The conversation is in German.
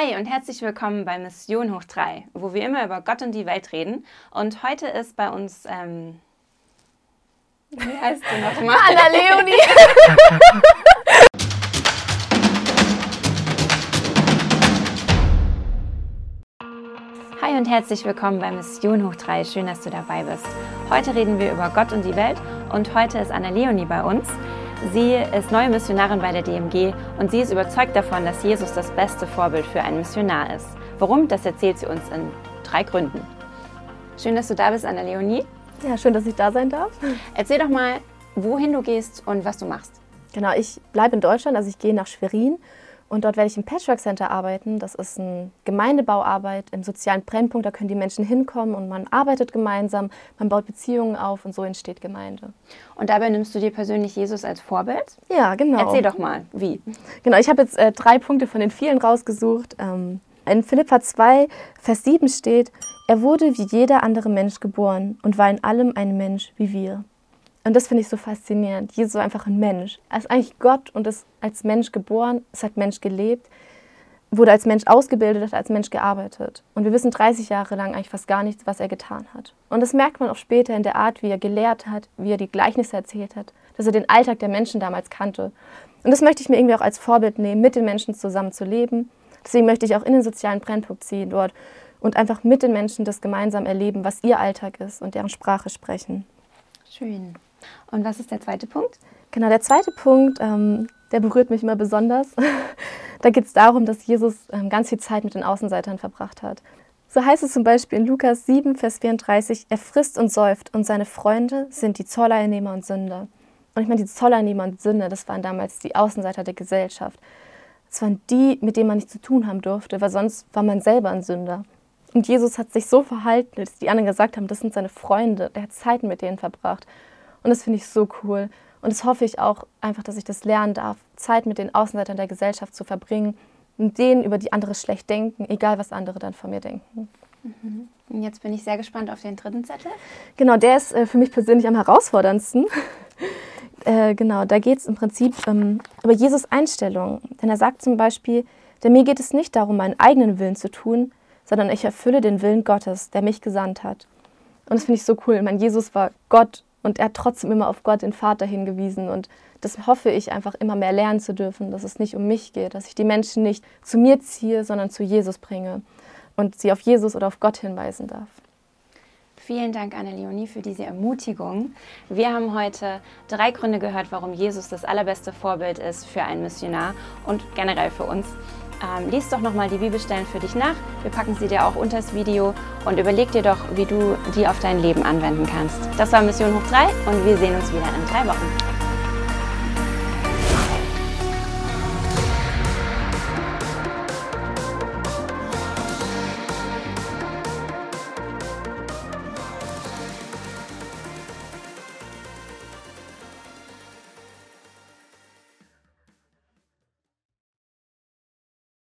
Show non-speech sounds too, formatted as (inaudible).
Hi und herzlich willkommen bei Mission Hoch 3, wo wir immer über Gott und die Welt reden. Und heute ist bei uns, ähm, wie heißt du nochmal? Anna Leonie. (laughs) Hi und herzlich willkommen bei Mission Hoch 3. Schön, dass du dabei bist. Heute reden wir über Gott und die Welt und heute ist Anna Leonie bei uns. Sie ist neue Missionarin bei der DMG und sie ist überzeugt davon, dass Jesus das beste Vorbild für einen Missionar ist. Warum? Das erzählt sie uns in drei Gründen. Schön, dass du da bist, Anna Leonie. Ja, schön, dass ich da sein darf. Erzähl doch mal, wohin du gehst und was du machst. Genau, ich bleibe in Deutschland, also ich gehe nach Schwerin und dort werde ich im Patchwork Center arbeiten. Das ist eine Gemeindebauarbeit im sozialen Brennpunkt. Da können die Menschen hinkommen und man arbeitet gemeinsam, man baut Beziehungen auf und so entsteht Gemeinde. Und dabei nimmst du dir persönlich Jesus als Vorbild? Ja, genau. Erzähl doch mal, wie? Genau, ich habe jetzt äh, drei Punkte von den vielen rausgesucht. Ähm, in Philippa 2, Vers 7 steht, er wurde wie jeder andere Mensch geboren und war in allem ein Mensch wie wir. Und das finde ich so faszinierend. Jesus war einfach ein Mensch. Er ist eigentlich Gott und ist als Mensch geboren, ist als Mensch gelebt, wurde als Mensch ausgebildet, hat als Mensch gearbeitet. Und wir wissen 30 Jahre lang eigentlich fast gar nichts, was er getan hat. Und das merkt man auch später in der Art, wie er gelehrt hat, wie er die Gleichnisse erzählt hat, dass er den Alltag der Menschen damals kannte. Und das möchte ich mir irgendwie auch als Vorbild nehmen, mit den Menschen zusammen zu leben. Deswegen möchte ich auch in den sozialen Brennpunkt ziehen dort und einfach mit den Menschen das gemeinsam erleben, was ihr Alltag ist und deren Sprache sprechen. Schön. Und was ist der zweite Punkt? Genau, der zweite Punkt, ähm, der berührt mich immer besonders. (laughs) da geht es darum, dass Jesus ähm, ganz viel Zeit mit den Außenseitern verbracht hat. So heißt es zum Beispiel in Lukas 7, Vers 34, er frisst und säuft und seine Freunde sind die Zolleinnehmer und Sünder. Und ich meine, die Zolleinnehmer und Sünder, das waren damals die Außenseiter der Gesellschaft. Das waren die, mit denen man nichts zu tun haben durfte, weil sonst war man selber ein Sünder. Und Jesus hat sich so verhalten, dass die anderen gesagt haben, das sind seine Freunde. Er hat Zeit mit denen verbracht. Und das finde ich so cool. Und das hoffe ich auch einfach, dass ich das lernen darf, Zeit mit den Außenseitern der Gesellschaft zu verbringen und denen, über die andere schlecht denken, egal was andere dann von mir denken. Mhm. Und jetzt bin ich sehr gespannt auf den dritten Zettel. Genau, der ist äh, für mich persönlich am herausforderndsten. (laughs) äh, genau, da geht es im Prinzip ähm, über Jesus Einstellung. Denn er sagt zum Beispiel, denn mir geht es nicht darum, meinen eigenen Willen zu tun, sondern ich erfülle den Willen Gottes, der mich gesandt hat. Und das finde ich so cool. Ich meine, Jesus war Gott und er hat trotzdem immer auf Gott, den Vater, hingewiesen. Und das hoffe ich einfach immer mehr lernen zu dürfen, dass es nicht um mich geht, dass ich die Menschen nicht zu mir ziehe, sondern zu Jesus bringe und sie auf Jesus oder auf Gott hinweisen darf. Vielen Dank, Anne-Leonie, für diese Ermutigung. Wir haben heute drei Gründe gehört, warum Jesus das allerbeste Vorbild ist für einen Missionar und generell für uns. Ähm, lies doch nochmal die Bibelstellen für dich nach. Wir packen sie dir auch unter das Video und überleg dir doch, wie du die auf dein Leben anwenden kannst. Das war Mission Hoch 3 und wir sehen uns wieder in drei Wochen.